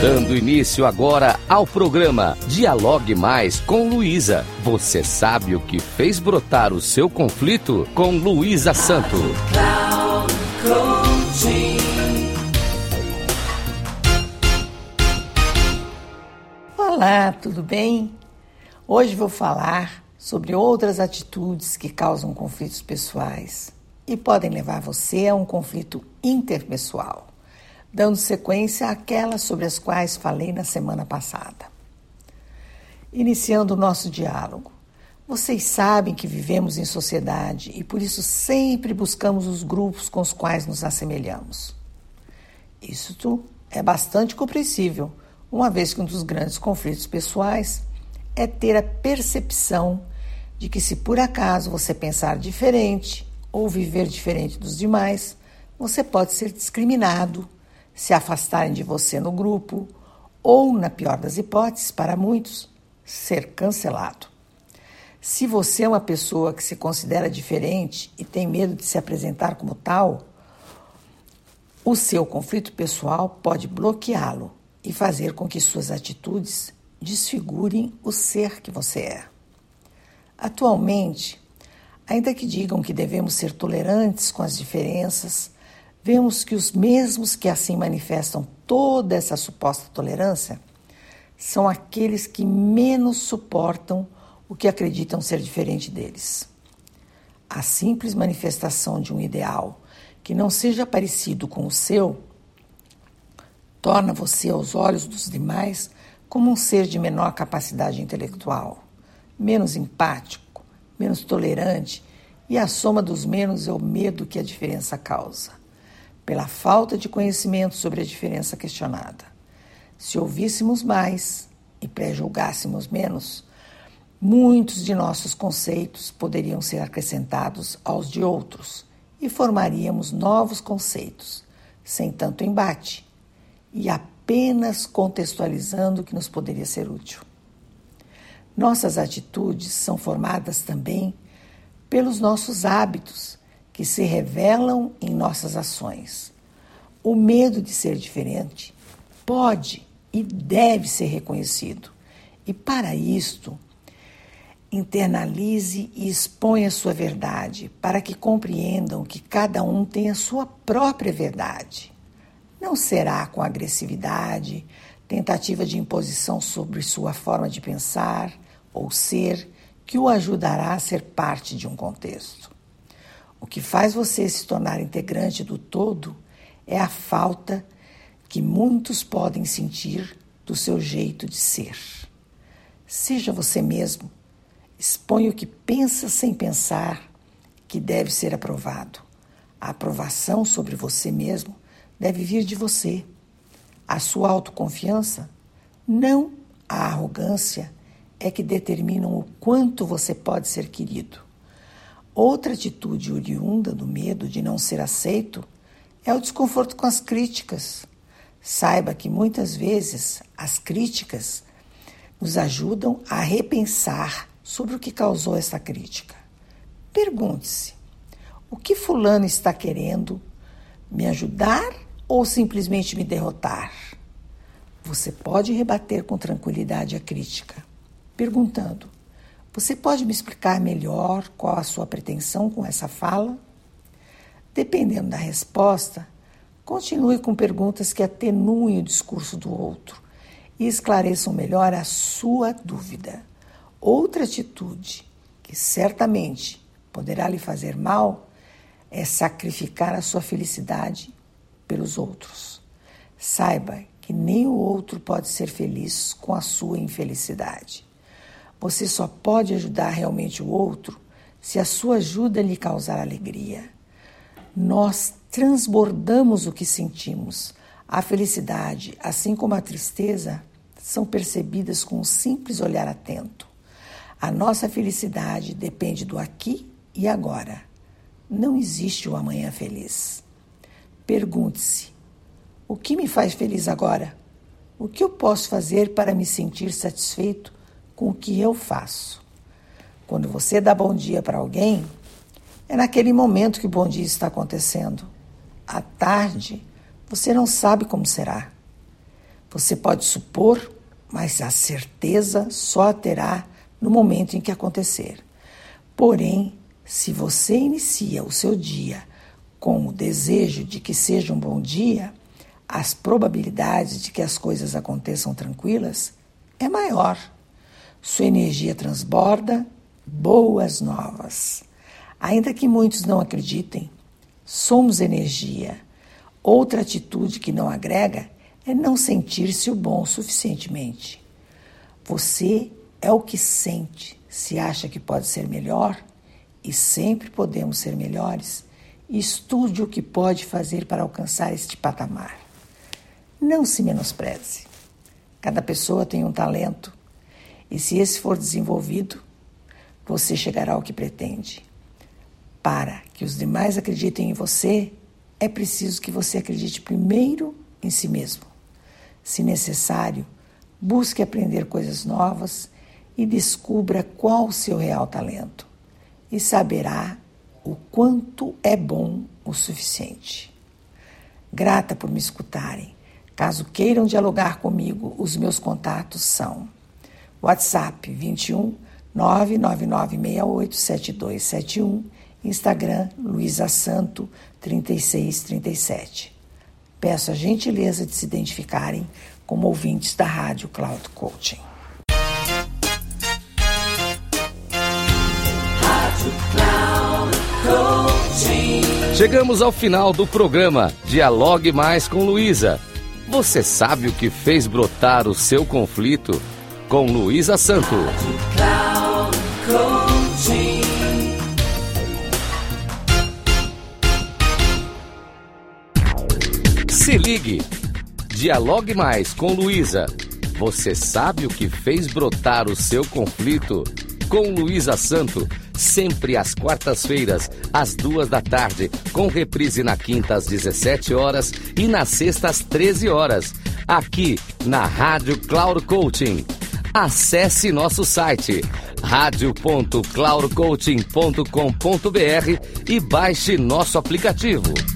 Dando início agora ao programa Dialogue Mais com Luísa. Você sabe o que fez brotar o seu conflito com Luísa Santo. Olá, tudo bem? Hoje vou falar sobre outras atitudes que causam conflitos pessoais e podem levar você a um conflito interpessoal, dando sequência àquelas sobre as quais falei na semana passada. Iniciando o nosso diálogo, vocês sabem que vivemos em sociedade e por isso sempre buscamos os grupos com os quais nos assemelhamos. Isso é bastante compreensível, uma vez que um dos grandes conflitos pessoais é ter a percepção de que, se por acaso você pensar diferente ou viver diferente dos demais, você pode ser discriminado, se afastarem de você no grupo ou, na pior das hipóteses, para muitos, ser cancelado. Se você é uma pessoa que se considera diferente e tem medo de se apresentar como tal, o seu conflito pessoal pode bloqueá-lo e fazer com que suas atitudes desfigurem o ser que você é. Atualmente, ainda que digam que devemos ser tolerantes com as diferenças, vemos que os mesmos que assim manifestam toda essa suposta tolerância são aqueles que menos suportam o que acreditam ser diferente deles. A simples manifestação de um ideal que não seja parecido com o seu torna você, aos olhos dos demais, como um ser de menor capacidade intelectual, menos empático, menos tolerante, e a soma dos menos é o medo que a diferença causa, pela falta de conhecimento sobre a diferença questionada. Se ouvíssemos mais e pré-julgássemos menos, muitos de nossos conceitos poderiam ser acrescentados aos de outros e formaríamos novos conceitos, sem tanto embate e apenas contextualizando o que nos poderia ser útil. Nossas atitudes são formadas também pelos nossos hábitos, que se revelam em nossas ações. O medo de ser diferente pode e deve ser reconhecido. E para isto, internalize e exponha sua verdade, para que compreendam que cada um tem a sua própria verdade. Não será com agressividade, tentativa de imposição sobre sua forma de pensar ou ser que o ajudará a ser parte de um contexto. O que faz você se tornar integrante do todo é a falta que muitos podem sentir do seu jeito de ser. Seja você mesmo, exponha o que pensa sem pensar que deve ser aprovado. A aprovação sobre você mesmo deve vir de você. A sua autoconfiança, não a arrogância, é que determinam o quanto você pode ser querido. Outra atitude oriunda do medo de não ser aceito é o desconforto com as críticas. Saiba que muitas vezes as críticas nos ajudam a repensar sobre o que causou essa crítica. Pergunte-se: o que Fulano está querendo me ajudar ou simplesmente me derrotar? Você pode rebater com tranquilidade a crítica, perguntando: Você pode me explicar melhor qual a sua pretensão com essa fala? Dependendo da resposta, continue com perguntas que atenuem o discurso do outro e esclareçam melhor a sua dúvida. Outra atitude que certamente poderá lhe fazer mal é sacrificar a sua felicidade pelos outros. Saiba que nem o outro pode ser feliz com a sua infelicidade. Você só pode ajudar realmente o outro se a sua ajuda lhe causar alegria. Nós transbordamos o que sentimos. A felicidade, assim como a tristeza, são percebidas com um simples olhar atento. A nossa felicidade depende do aqui e agora. Não existe o amanhã feliz. Pergunte-se: o que me faz feliz agora? O que eu posso fazer para me sentir satisfeito com o que eu faço? Quando você dá bom dia para alguém, é naquele momento que o bom dia está acontecendo. À tarde, você não sabe como será. Você pode supor, mas a certeza só terá no momento em que acontecer. Porém, se você inicia o seu dia com o desejo de que seja um bom dia, as probabilidades de que as coisas aconteçam tranquilas é maior. Sua energia transborda boas novas. Ainda que muitos não acreditem, somos energia. Outra atitude que não agrega é não sentir-se o bom suficientemente. Você é o que sente. Se acha que pode ser melhor, e sempre podemos ser melhores, estude o que pode fazer para alcançar este patamar. Não se menospreze. Cada pessoa tem um talento, e se esse for desenvolvido, você chegará ao que pretende. Para que os demais acreditem em você, é preciso que você acredite primeiro em si mesmo. Se necessário, busque aprender coisas novas e descubra qual o seu real talento e saberá o quanto é bom o suficiente. Grata por me escutarem. Caso queiram dialogar comigo, os meus contatos são WhatsApp 21 999687271, Instagram Luísa Santo 3637. Peço a gentileza de se identificarem como ouvintes da Rádio Cloud Coaching. Chegamos ao final do programa Dialogue Mais com Luísa. Você sabe o que fez brotar o seu conflito? Com Luísa Santo. Se ligue. Dialogue Mais com Luísa. Você sabe o que fez brotar o seu conflito? Com Luísa Santo sempre às quartas-feiras, às duas da tarde, com reprise na quinta às 17 horas e na sexta às 13 horas, aqui na Rádio Cloud Coaching. Acesse nosso site radio.cloudcoaching.com.br e baixe nosso aplicativo.